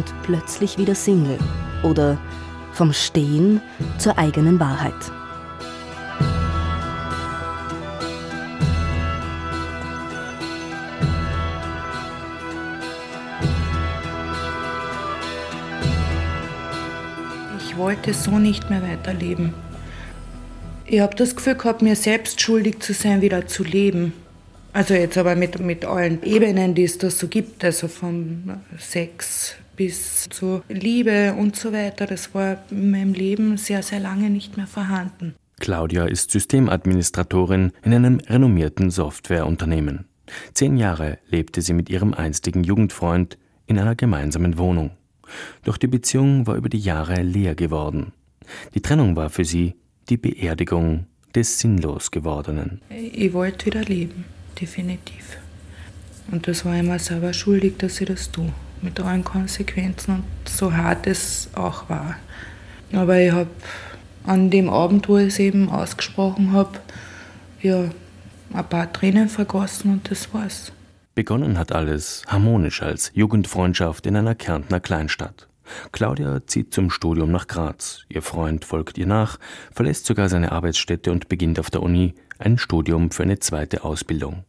und plötzlich wieder Single. Oder vom Stehen zur eigenen Wahrheit. Ich wollte so nicht mehr weiterleben. Ich habe das Gefühl gehabt, mir selbst schuldig zu sein, wieder zu leben. Also jetzt aber mit, mit allen Ebenen, die es da so gibt, also vom Sex bis zu Liebe und so weiter. Das war in meinem Leben sehr, sehr lange nicht mehr vorhanden. Claudia ist Systemadministratorin in einem renommierten Softwareunternehmen. Zehn Jahre lebte sie mit ihrem einstigen Jugendfreund in einer gemeinsamen Wohnung. Doch die Beziehung war über die Jahre leer geworden. Die Trennung war für sie die Beerdigung des sinnlos gewordenen. Ich wollte wieder leben definitiv. Und das war immer selber schuldig, dass ich das tue, mit allen Konsequenzen und so hart es auch war. Aber ich habe an dem Abend, wo ich es eben ausgesprochen habe, ja, ein paar Tränen vergossen und das war's. Begonnen hat alles harmonisch als Jugendfreundschaft in einer Kärntner Kleinstadt. Claudia zieht zum Studium nach Graz. Ihr Freund folgt ihr nach, verlässt sogar seine Arbeitsstätte und beginnt auf der Uni ein Studium für eine zweite Ausbildung.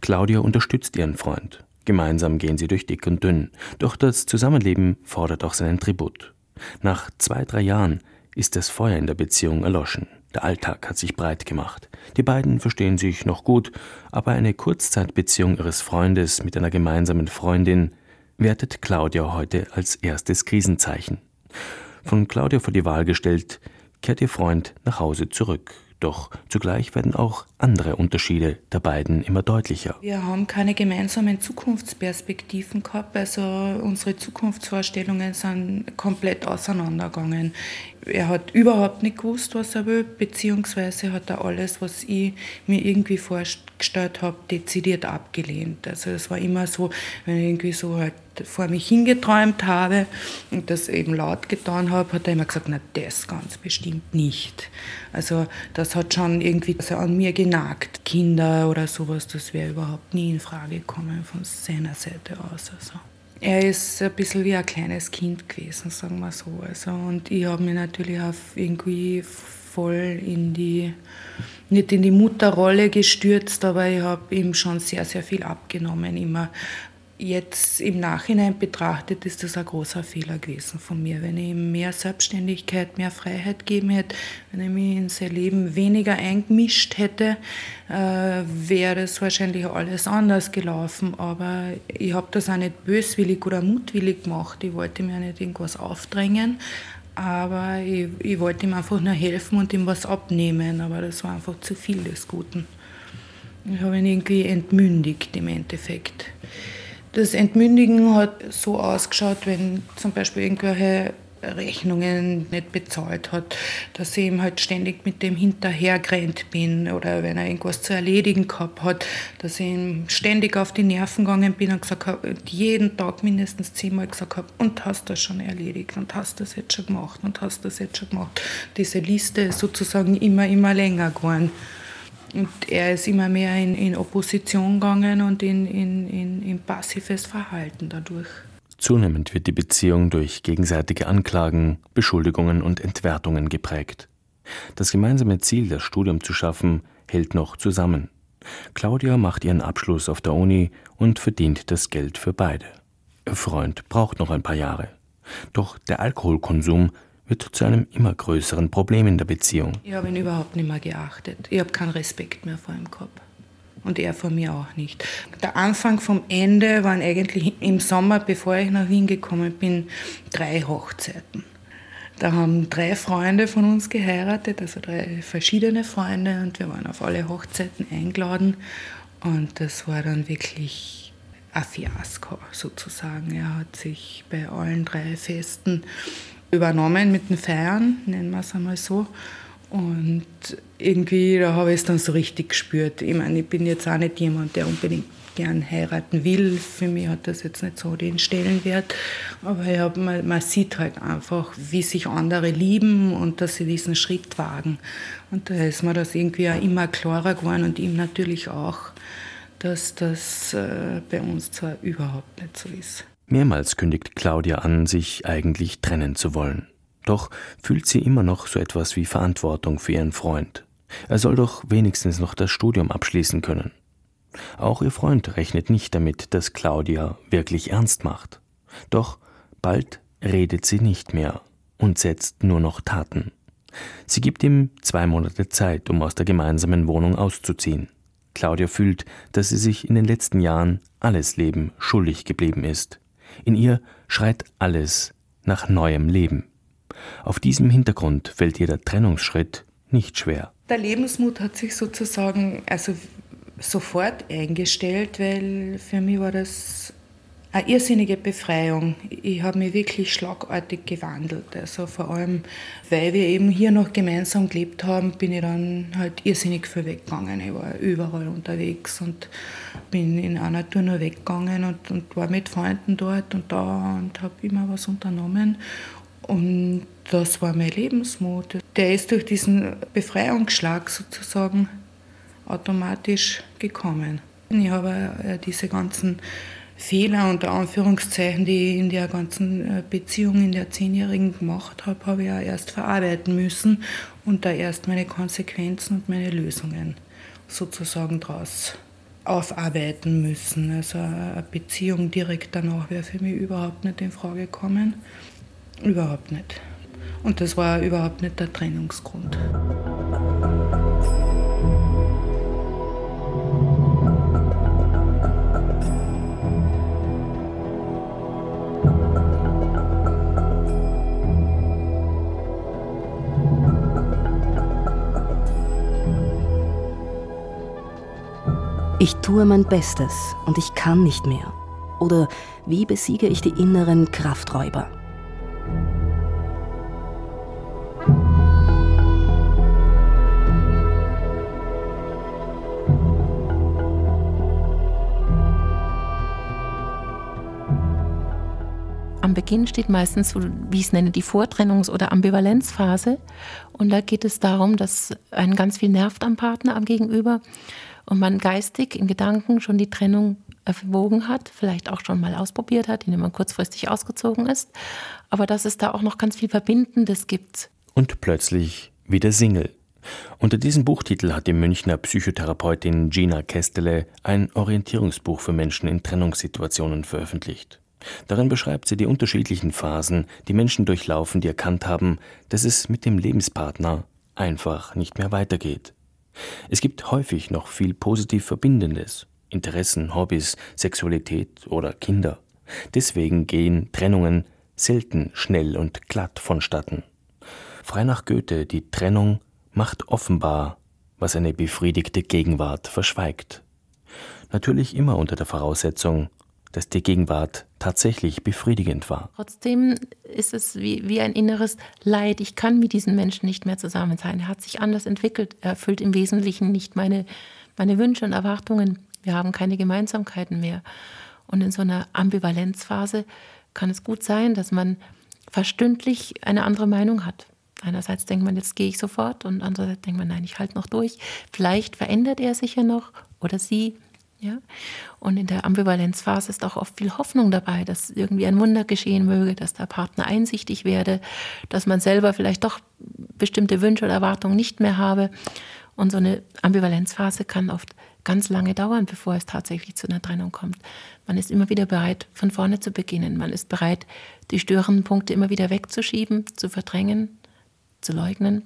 Claudia unterstützt ihren Freund. Gemeinsam gehen sie durch dick und dünn. Doch das Zusammenleben fordert auch seinen Tribut. Nach zwei, drei Jahren ist das Feuer in der Beziehung erloschen. Der Alltag hat sich breit gemacht. Die beiden verstehen sich noch gut, aber eine Kurzzeitbeziehung ihres Freundes mit einer gemeinsamen Freundin wertet Claudia heute als erstes Krisenzeichen. Von Claudia vor die Wahl gestellt, kehrt ihr Freund nach Hause zurück. Doch zugleich werden auch andere Unterschiede der beiden immer deutlicher. Wir haben keine gemeinsamen Zukunftsperspektiven gehabt. Also unsere Zukunftsvorstellungen sind komplett auseinandergegangen. Er hat überhaupt nicht gewusst, was er will, beziehungsweise hat er alles, was ich mir irgendwie vorgestellt habe, dezidiert abgelehnt. Also es war immer so, wenn ich irgendwie so halt vor mich hingeträumt habe und das eben laut getan habe, hat er immer gesagt, na das ganz bestimmt nicht. Also das hat schon irgendwie also an mir genagt. Kinder oder sowas, das wäre überhaupt nie in Frage gekommen von seiner Seite aus. Also. Er ist ein bisschen wie ein kleines Kind gewesen, sagen wir so. Also, und ich habe mich natürlich auch irgendwie voll in die, nicht in die Mutterrolle gestürzt, aber ich habe ihm schon sehr, sehr viel abgenommen, immer Jetzt im Nachhinein betrachtet ist das ein großer Fehler gewesen von mir. Wenn ich ihm mehr Selbstständigkeit, mehr Freiheit gegeben hätte, wenn ich mich in sein Leben weniger eingemischt hätte, äh, wäre es wahrscheinlich alles anders gelaufen. Aber ich habe das auch nicht böswillig oder mutwillig gemacht. Ich wollte mir nicht irgendwas aufdrängen. Aber ich, ich wollte ihm einfach nur helfen und ihm was abnehmen. Aber das war einfach zu viel des Guten. Ich habe ihn irgendwie entmündigt im Endeffekt. Das Entmündigen hat so ausgeschaut, wenn zum Beispiel irgendwelche Rechnungen nicht bezahlt hat, dass ich ihm halt ständig mit dem hinterhergerannt bin oder wenn er irgendwas zu erledigen gehabt hat, dass ich ihm ständig auf die Nerven gegangen bin und gesagt habe, jeden Tag mindestens zehnmal gesagt habe, und hast das schon erledigt und hast das jetzt schon gemacht und hast das jetzt schon gemacht. Diese Liste ist sozusagen immer, immer länger geworden. Und er ist immer mehr in, in Opposition gegangen und in, in, in, in passives Verhalten dadurch. Zunehmend wird die Beziehung durch gegenseitige Anklagen, Beschuldigungen und Entwertungen geprägt. Das gemeinsame Ziel, das Studium zu schaffen, hält noch zusammen. Claudia macht ihren Abschluss auf der Uni und verdient das Geld für beide. Ihr Freund braucht noch ein paar Jahre. Doch der Alkoholkonsum wird zu einem immer größeren Problem in der Beziehung. Ich habe ihn überhaupt nicht mehr geachtet. Ich habe keinen Respekt mehr vor ihm gehabt. Und er vor mir auch nicht. Der Anfang vom Ende waren eigentlich im Sommer, bevor ich nach Wien gekommen bin, drei Hochzeiten. Da haben drei Freunde von uns geheiratet, also drei verschiedene Freunde, und wir waren auf alle Hochzeiten eingeladen. Und das war dann wirklich ein Fiasko sozusagen. Er hat sich bei allen drei Festen übernommen mit den Feiern, nennen wir es einmal so. Und irgendwie, da habe ich es dann so richtig gespürt. Ich meine, ich bin jetzt auch nicht jemand, der unbedingt gern heiraten will. Für mich hat das jetzt nicht so den Stellenwert. Aber hab, man, man, sieht halt einfach, wie sich andere lieben und dass sie diesen Schritt wagen. Und da ist mir das irgendwie auch immer klarer geworden und ihm natürlich auch, dass das äh, bei uns zwar überhaupt nicht so ist. Mehrmals kündigt Claudia an, sich eigentlich trennen zu wollen. Doch fühlt sie immer noch so etwas wie Verantwortung für ihren Freund. Er soll doch wenigstens noch das Studium abschließen können. Auch ihr Freund rechnet nicht damit, dass Claudia wirklich ernst macht. Doch bald redet sie nicht mehr und setzt nur noch Taten. Sie gibt ihm zwei Monate Zeit, um aus der gemeinsamen Wohnung auszuziehen. Claudia fühlt, dass sie sich in den letzten Jahren alles Leben schuldig geblieben ist. In ihr schreit alles nach neuem Leben. Auf diesem Hintergrund fällt ihr der Trennungsschritt nicht schwer. Der Lebensmut hat sich sozusagen also sofort eingestellt, weil für mich war das eine irrsinnige Befreiung. Ich habe mich wirklich schlagartig gewandelt. Also vor allem, weil wir eben hier noch gemeinsam gelebt haben, bin ich dann halt irrsinnig viel weggegangen. Ich war überall unterwegs und bin in einer Tour nur weggegangen und, und war mit Freunden dort und da und habe immer was unternommen. Und das war mein Lebensmut. Der ist durch diesen Befreiungsschlag sozusagen automatisch gekommen. Ich habe äh, diese ganzen Fehler unter Anführungszeichen, die ich in der ganzen äh, Beziehung in der Zehnjährigen gemacht habe, habe ich ja erst verarbeiten müssen und da erst meine Konsequenzen und meine Lösungen sozusagen daraus aufarbeiten müssen. Also eine Beziehung direkt danach wäre für mich überhaupt nicht in Frage gekommen. Überhaupt nicht. Und das war überhaupt nicht der Trennungsgrund. Ich tue mein Bestes und ich kann nicht mehr. Oder wie besiege ich die inneren Krafträuber? Am Beginn steht meistens, wie ich es nenne, die Vortrennungs- oder Ambivalenzphase. Und da geht es darum, dass ein ganz viel nervt am Partner, am Gegenüber und man geistig in Gedanken schon die Trennung erwogen hat, vielleicht auch schon mal ausprobiert hat, indem man kurzfristig ausgezogen ist, aber dass es da auch noch ganz viel Verbindendes gibt. Und plötzlich wieder Single. Unter diesem Buchtitel hat die Münchner Psychotherapeutin Gina Kestele ein Orientierungsbuch für Menschen in Trennungssituationen veröffentlicht. Darin beschreibt sie die unterschiedlichen Phasen, die Menschen durchlaufen, die erkannt haben, dass es mit dem Lebenspartner einfach nicht mehr weitergeht. Es gibt häufig noch viel positiv Verbindendes. Interessen, Hobbys, Sexualität oder Kinder. Deswegen gehen Trennungen selten schnell und glatt vonstatten. Frei nach Goethe, die Trennung macht offenbar, was eine befriedigte Gegenwart verschweigt. Natürlich immer unter der Voraussetzung, dass die Gegenwart tatsächlich befriedigend war. Trotzdem ist es wie, wie ein inneres Leid. Ich kann mit diesen Menschen nicht mehr zusammen sein. Er hat sich anders entwickelt. Er erfüllt im Wesentlichen nicht meine, meine Wünsche und Erwartungen. Wir haben keine Gemeinsamkeiten mehr. Und in so einer Ambivalenzphase kann es gut sein, dass man verstündlich eine andere Meinung hat. Einerseits denkt man, jetzt gehe ich sofort und andererseits denkt man, nein, ich halte noch durch. Vielleicht verändert er sich ja noch oder sie ja? Und in der Ambivalenzphase ist auch oft viel Hoffnung dabei, dass irgendwie ein Wunder geschehen möge, dass der Partner einsichtig werde, dass man selber vielleicht doch bestimmte Wünsche oder Erwartungen nicht mehr habe. Und so eine Ambivalenzphase kann oft ganz lange dauern, bevor es tatsächlich zu einer Trennung kommt. Man ist immer wieder bereit, von vorne zu beginnen. Man ist bereit, die störenden Punkte immer wieder wegzuschieben, zu verdrängen, zu leugnen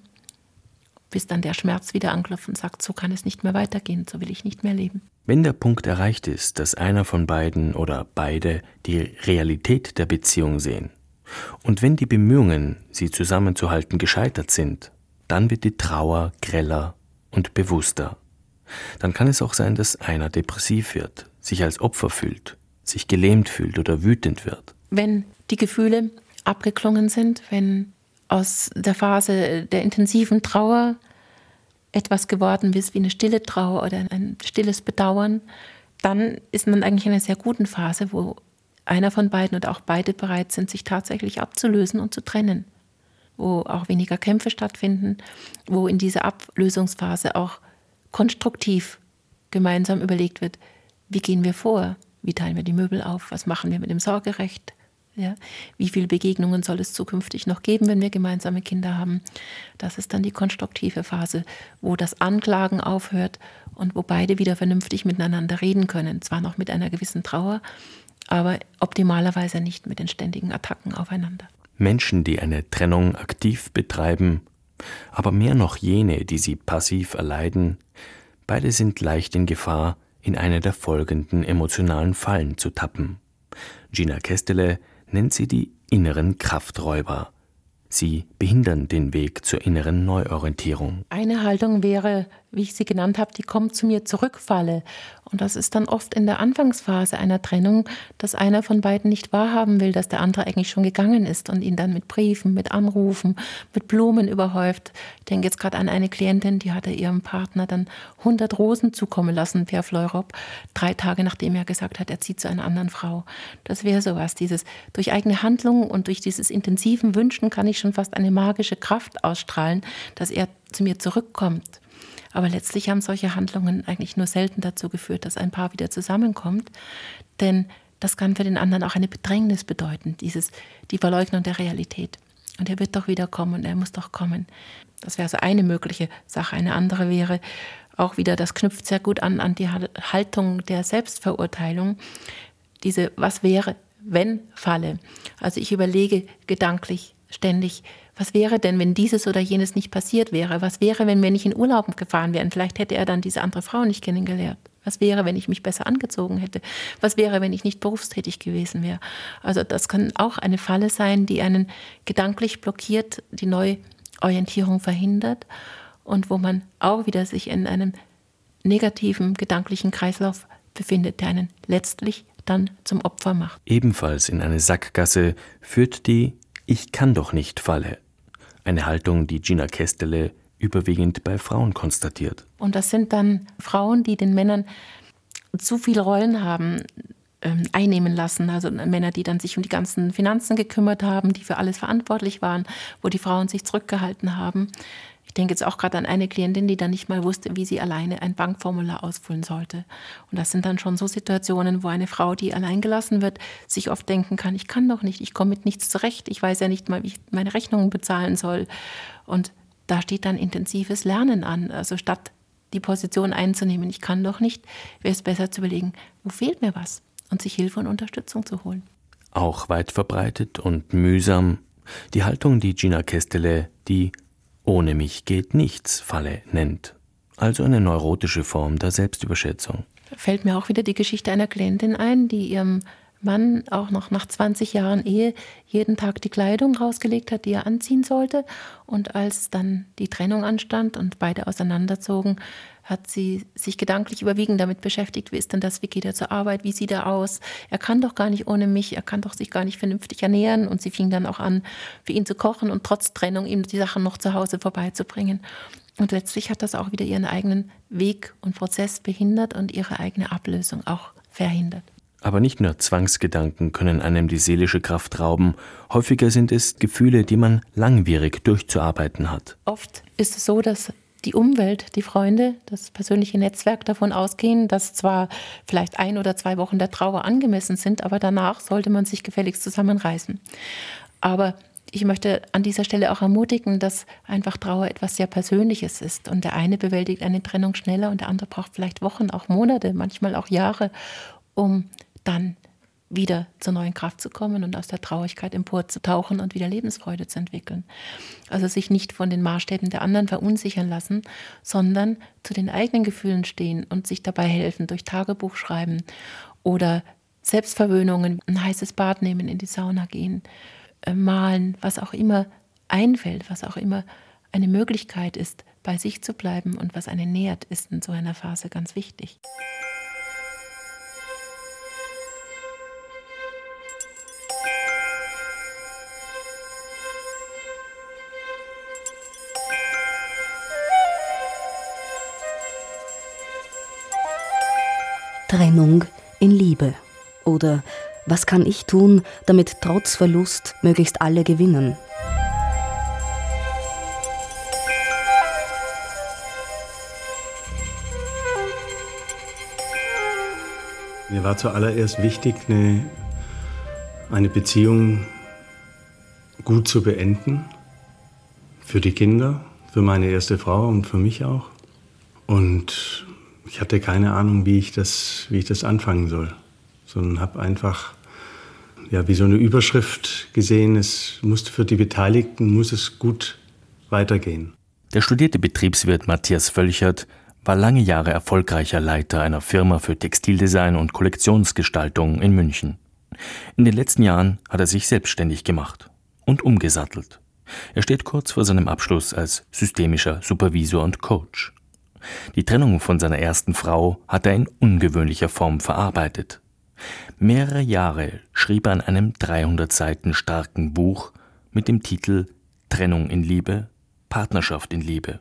bis dann der Schmerz wieder anklopft und sagt, so kann es nicht mehr weitergehen, so will ich nicht mehr leben. Wenn der Punkt erreicht ist, dass einer von beiden oder beide die Realität der Beziehung sehen, und wenn die Bemühungen, sie zusammenzuhalten, gescheitert sind, dann wird die Trauer greller und bewusster. Dann kann es auch sein, dass einer depressiv wird, sich als Opfer fühlt, sich gelähmt fühlt oder wütend wird. Wenn die Gefühle abgeklungen sind, wenn aus der Phase der intensiven Trauer etwas geworden ist wie eine stille Trauer oder ein stilles Bedauern, dann ist man eigentlich in einer sehr guten Phase, wo einer von beiden oder auch beide bereit sind, sich tatsächlich abzulösen und zu trennen, wo auch weniger Kämpfe stattfinden, wo in dieser Ablösungsphase auch konstruktiv gemeinsam überlegt wird, wie gehen wir vor, Wie teilen wir die Möbel auf? Was machen wir mit dem Sorgerecht? Ja, wie viele Begegnungen soll es zukünftig noch geben, wenn wir gemeinsame Kinder haben? Das ist dann die konstruktive Phase, wo das Anklagen aufhört und wo beide wieder vernünftig miteinander reden können. Zwar noch mit einer gewissen Trauer, aber optimalerweise nicht mit den ständigen Attacken aufeinander. Menschen, die eine Trennung aktiv betreiben, aber mehr noch jene, die sie passiv erleiden, beide sind leicht in Gefahr, in eine der folgenden emotionalen Fallen zu tappen. Gina Kestele nennt sie die inneren Krafträuber. Sie behindern den Weg zur inneren Neuorientierung. Eine Haltung wäre, wie ich sie genannt habe, die kommt zu mir zurückfalle. Und das ist dann oft in der Anfangsphase einer Trennung, dass einer von beiden nicht wahrhaben will, dass der andere eigentlich schon gegangen ist und ihn dann mit Briefen, mit Anrufen, mit Blumen überhäuft. Ich denke jetzt gerade an eine Klientin, die hatte ihrem Partner dann 100 Rosen zukommen lassen per Fleurop, drei Tage nachdem er gesagt hat, er zieht zu einer anderen Frau. Das wäre sowas, dieses durch eigene Handlungen und durch dieses intensiven Wünschen kann ich schon fast eine magische Kraft ausstrahlen, dass er zu mir zurückkommt. Aber letztlich haben solche Handlungen eigentlich nur selten dazu geführt, dass ein Paar wieder zusammenkommt. Denn das kann für den anderen auch eine Bedrängnis bedeuten, dieses, die Verleugnung der Realität. Und er wird doch wieder kommen und er muss doch kommen. Das wäre so eine mögliche Sache. Eine andere wäre auch wieder, das knüpft sehr gut an, an die Haltung der Selbstverurteilung. Diese Was wäre, wenn Falle. Also ich überlege gedanklich ständig, was wäre denn, wenn dieses oder jenes nicht passiert wäre? Was wäre, wenn wir nicht in Urlaub gefahren wären? Vielleicht hätte er dann diese andere Frau nicht kennengelernt. Was wäre, wenn ich mich besser angezogen hätte? Was wäre, wenn ich nicht berufstätig gewesen wäre? Also das kann auch eine Falle sein, die einen gedanklich blockiert, die Neuorientierung verhindert und wo man auch wieder sich in einem negativen gedanklichen Kreislauf befindet, der einen letztlich dann zum Opfer macht. Ebenfalls in eine Sackgasse führt die Ich kann doch nicht Falle eine Haltung, die Gina Kestele überwiegend bei Frauen konstatiert. Und das sind dann Frauen, die den Männern zu viele Rollen haben ähm, einnehmen lassen. Also Männer, die dann sich um die ganzen Finanzen gekümmert haben, die für alles verantwortlich waren, wo die Frauen sich zurückgehalten haben. Ich denke jetzt auch gerade an eine Klientin, die dann nicht mal wusste, wie sie alleine ein Bankformular ausfüllen sollte. Und das sind dann schon so Situationen, wo eine Frau, die allein gelassen wird, sich oft denken kann, ich kann doch nicht, ich komme mit nichts zurecht, ich weiß ja nicht mal, wie ich meine Rechnungen bezahlen soll. Und da steht dann intensives Lernen an. Also statt die Position einzunehmen, ich kann doch nicht, wäre es besser zu überlegen, wo fehlt mir was und sich Hilfe und Unterstützung zu holen. Auch weit verbreitet und mühsam die Haltung, die Gina Kestele die ohne mich geht nichts Falle nennt. Also eine neurotische Form der Selbstüberschätzung. Da fällt mir auch wieder die Geschichte einer Klientin ein, die ihrem Mann auch noch nach 20 Jahren Ehe jeden Tag die Kleidung rausgelegt hat, die er anziehen sollte. Und als dann die Trennung anstand und beide auseinanderzogen, hat sie sich gedanklich überwiegend damit beschäftigt, wie ist denn das, wie geht er zur Arbeit, wie sieht er aus, er kann doch gar nicht ohne mich, er kann doch sich gar nicht vernünftig ernähren und sie fing dann auch an, für ihn zu kochen und trotz Trennung ihm die Sachen noch zu Hause vorbeizubringen. Und letztlich hat das auch wieder ihren eigenen Weg und Prozess behindert und ihre eigene Ablösung auch verhindert. Aber nicht nur Zwangsgedanken können einem die seelische Kraft rauben, häufiger sind es Gefühle, die man langwierig durchzuarbeiten hat. Oft ist es so, dass die Umwelt, die Freunde, das persönliche Netzwerk davon ausgehen, dass zwar vielleicht ein oder zwei Wochen der Trauer angemessen sind, aber danach sollte man sich gefälligst zusammenreißen. Aber ich möchte an dieser Stelle auch ermutigen, dass einfach Trauer etwas sehr Persönliches ist. Und der eine bewältigt eine Trennung schneller und der andere braucht vielleicht Wochen, auch Monate, manchmal auch Jahre, um dann wieder zur neuen Kraft zu kommen und aus der Traurigkeit emporzutauchen und wieder Lebensfreude zu entwickeln. Also sich nicht von den Maßstäben der anderen verunsichern lassen, sondern zu den eigenen Gefühlen stehen und sich dabei helfen durch Tagebuch schreiben oder Selbstverwöhnungen, ein heißes Bad nehmen, in die Sauna gehen, äh, malen, was auch immer einfällt, was auch immer eine Möglichkeit ist, bei sich zu bleiben und was einen nährt, ist in so einer Phase ganz wichtig. Trennung in Liebe? Oder was kann ich tun, damit trotz Verlust möglichst alle gewinnen? Mir war zuallererst wichtig, eine, eine Beziehung gut zu beenden. Für die Kinder, für meine erste Frau und für mich auch. Und ich hatte keine Ahnung, wie ich das, wie ich das anfangen soll, sondern habe einfach ja, wie so eine Überschrift gesehen, es musste für die Beteiligten muss es gut weitergehen. Der studierte Betriebswirt Matthias Völchert war lange Jahre erfolgreicher Leiter einer Firma für Textildesign und Kollektionsgestaltung in München. In den letzten Jahren hat er sich selbstständig gemacht und umgesattelt. Er steht kurz vor seinem Abschluss als systemischer Supervisor und Coach. Die Trennung von seiner ersten Frau hat er in ungewöhnlicher Form verarbeitet. Mehrere Jahre schrieb er an einem 300 Seiten starken Buch mit dem Titel Trennung in Liebe, Partnerschaft in Liebe.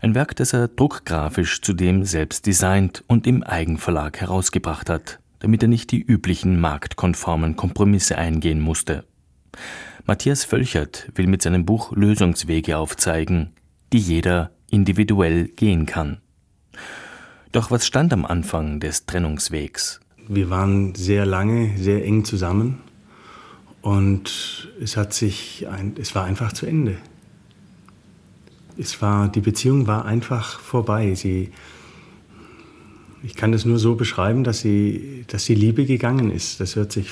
Ein Werk, das er druckgrafisch zudem selbst designt und im Eigenverlag herausgebracht hat, damit er nicht die üblichen marktkonformen Kompromisse eingehen musste. Matthias Völchert will mit seinem Buch Lösungswege aufzeigen, die jeder individuell gehen kann. Doch was stand am Anfang des Trennungswegs? Wir waren sehr lange, sehr eng zusammen und es hat sich, ein, es war einfach zu Ende. Es war, die Beziehung war einfach vorbei. Sie, ich kann das nur so beschreiben, dass sie, dass die Liebe gegangen ist. Das hört sich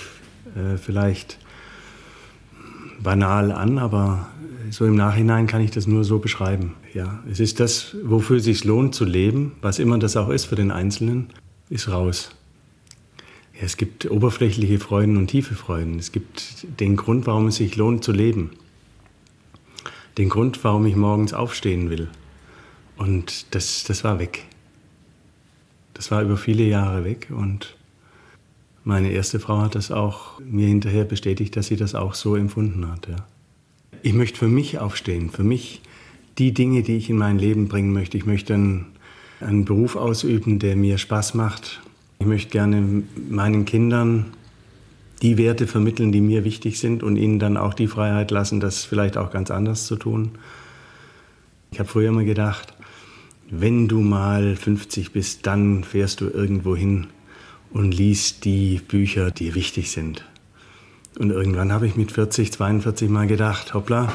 äh, vielleicht banal an, aber so im Nachhinein kann ich das nur so beschreiben. Ja, es ist das, wofür es sich lohnt zu leben, was immer das auch ist für den Einzelnen, ist raus. Ja, es gibt oberflächliche Freuden und tiefe Freuden. Es gibt den Grund, warum es sich lohnt zu leben. Den Grund, warum ich morgens aufstehen will. Und das, das war weg. Das war über viele Jahre weg und meine erste Frau hat das auch mir hinterher bestätigt, dass sie das auch so empfunden hat. Ja. Ich möchte für mich aufstehen, für mich die Dinge, die ich in mein Leben bringen möchte. Ich möchte einen, einen Beruf ausüben, der mir Spaß macht. Ich möchte gerne meinen Kindern die Werte vermitteln, die mir wichtig sind und ihnen dann auch die Freiheit lassen, das vielleicht auch ganz anders zu tun. Ich habe früher immer gedacht, wenn du mal 50 bist, dann fährst du irgendwo hin und liest die Bücher, die wichtig sind. Und irgendwann habe ich mit 40, 42 mal gedacht, hoppla,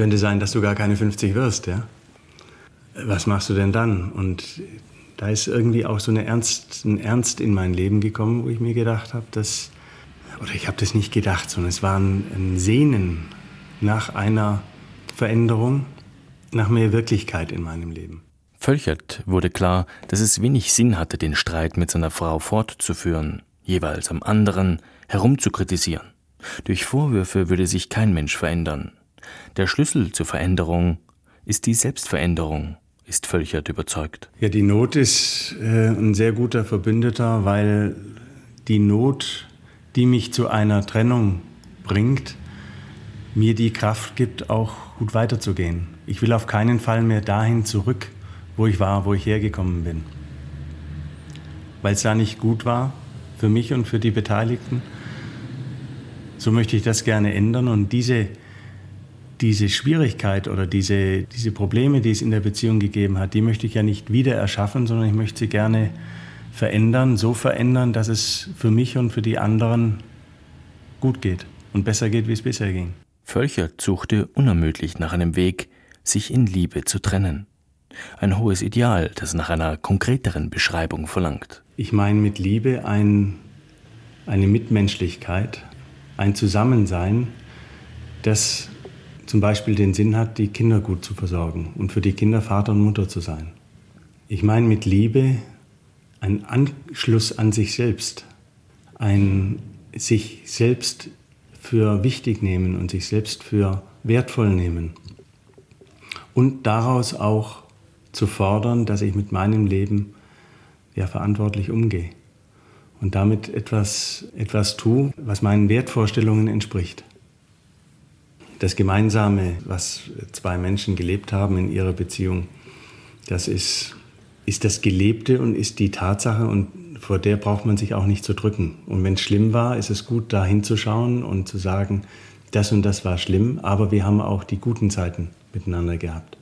könnte sein, dass du gar keine 50 wirst, ja? Was machst du denn dann? Und da ist irgendwie auch so eine Ernst, ein Ernst in mein Leben gekommen, wo ich mir gedacht habe, dass, oder ich habe das nicht gedacht, sondern es war ein, ein Sehnen nach einer Veränderung, nach mehr Wirklichkeit in meinem Leben. Völchert wurde klar, dass es wenig Sinn hatte, den Streit mit seiner Frau fortzuführen, jeweils am anderen herumzukritisieren. Durch Vorwürfe würde sich kein Mensch verändern. Der Schlüssel zur Veränderung ist die Selbstveränderung, ist Völchert überzeugt. Ja, die Not ist äh, ein sehr guter Verbündeter, weil die Not, die mich zu einer Trennung bringt, mir die Kraft gibt, auch gut weiterzugehen. Ich will auf keinen Fall mehr dahin zurück, wo ich war, wo ich hergekommen bin. Weil es da nicht gut war für mich und für die Beteiligten. So möchte ich das gerne ändern und diese, diese Schwierigkeit oder diese, diese Probleme, die es in der Beziehung gegeben hat, die möchte ich ja nicht wieder erschaffen, sondern ich möchte sie gerne verändern, so verändern, dass es für mich und für die anderen gut geht und besser geht, wie es bisher ging. Völchert suchte unermüdlich nach einem Weg, sich in Liebe zu trennen. Ein hohes Ideal, das nach einer konkreteren Beschreibung verlangt. Ich meine mit Liebe ein, eine Mitmenschlichkeit, ein Zusammensein, das zum Beispiel den Sinn hat, die Kinder gut zu versorgen und für die Kinder Vater und Mutter zu sein. Ich meine mit Liebe ein Anschluss an sich selbst, ein sich selbst für wichtig nehmen und sich selbst für wertvoll nehmen. Und daraus auch zu fordern, dass ich mit meinem Leben ja verantwortlich umgehe und damit etwas, etwas tue, was meinen Wertvorstellungen entspricht. Das Gemeinsame, was zwei Menschen gelebt haben in ihrer Beziehung, das ist, ist das Gelebte und ist die Tatsache und vor der braucht man sich auch nicht zu drücken. Und wenn es schlimm war, ist es gut, da hinzuschauen und zu sagen, das und das war schlimm, aber wir haben auch die guten Zeiten miteinander gehabt.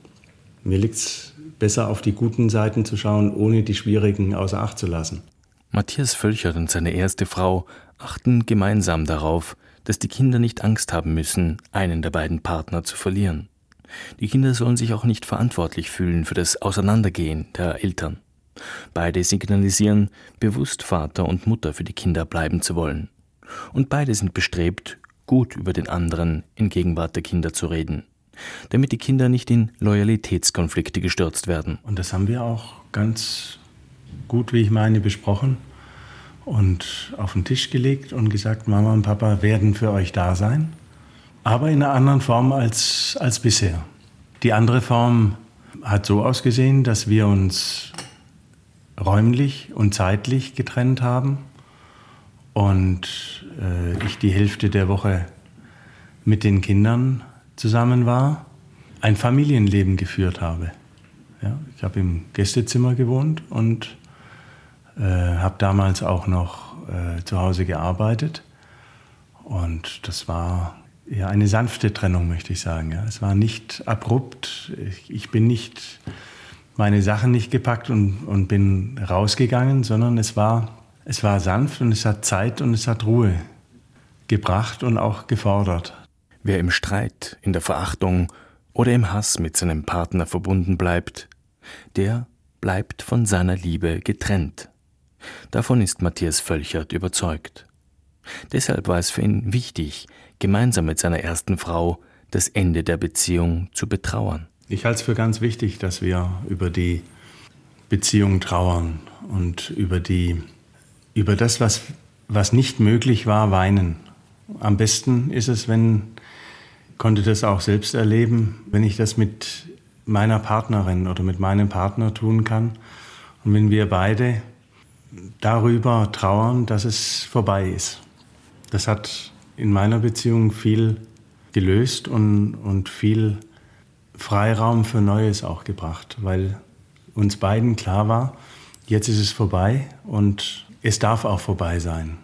Mir liegt es besser auf die guten Seiten zu schauen, ohne die schwierigen außer Acht zu lassen. Matthias Völchert und seine erste Frau achten gemeinsam darauf, dass die Kinder nicht Angst haben müssen, einen der beiden Partner zu verlieren. Die Kinder sollen sich auch nicht verantwortlich fühlen für das Auseinandergehen der Eltern. Beide signalisieren, bewusst Vater und Mutter für die Kinder bleiben zu wollen. Und beide sind bestrebt, gut über den anderen in Gegenwart der Kinder zu reden, damit die Kinder nicht in Loyalitätskonflikte gestürzt werden. Und das haben wir auch ganz gut, wie ich meine, besprochen und auf den Tisch gelegt und gesagt, Mama und Papa werden für euch da sein, aber in einer anderen Form als, als bisher. Die andere Form hat so ausgesehen, dass wir uns räumlich und zeitlich getrennt haben und äh, ich die Hälfte der Woche mit den Kindern zusammen war, ein Familienleben geführt habe. Ja, ich habe im Gästezimmer gewohnt und äh, habe damals auch noch äh, zu Hause gearbeitet. Und das war ja eine sanfte Trennung, möchte ich sagen. Ja. Es war nicht abrupt. Ich, ich bin nicht meine Sachen nicht gepackt und, und bin rausgegangen, sondern es war, es war sanft und es hat Zeit und es hat Ruhe gebracht und auch gefordert. Wer im Streit, in der Verachtung oder im Hass mit seinem Partner verbunden bleibt, der bleibt von seiner Liebe getrennt. Davon ist Matthias Völchert überzeugt. Deshalb war es für ihn wichtig, gemeinsam mit seiner ersten Frau das Ende der Beziehung zu betrauern. Ich halte es für ganz wichtig, dass wir über die Beziehung trauern und über, die, über das, was, was nicht möglich war, weinen. Am besten ist es, wenn, konnte das auch selbst erleben, wenn ich das mit meiner Partnerin oder mit meinem Partner tun kann und wenn wir beide darüber trauern, dass es vorbei ist. Das hat in meiner Beziehung viel gelöst und, und viel Freiraum für Neues auch gebracht, weil uns beiden klar war, jetzt ist es vorbei und es darf auch vorbei sein.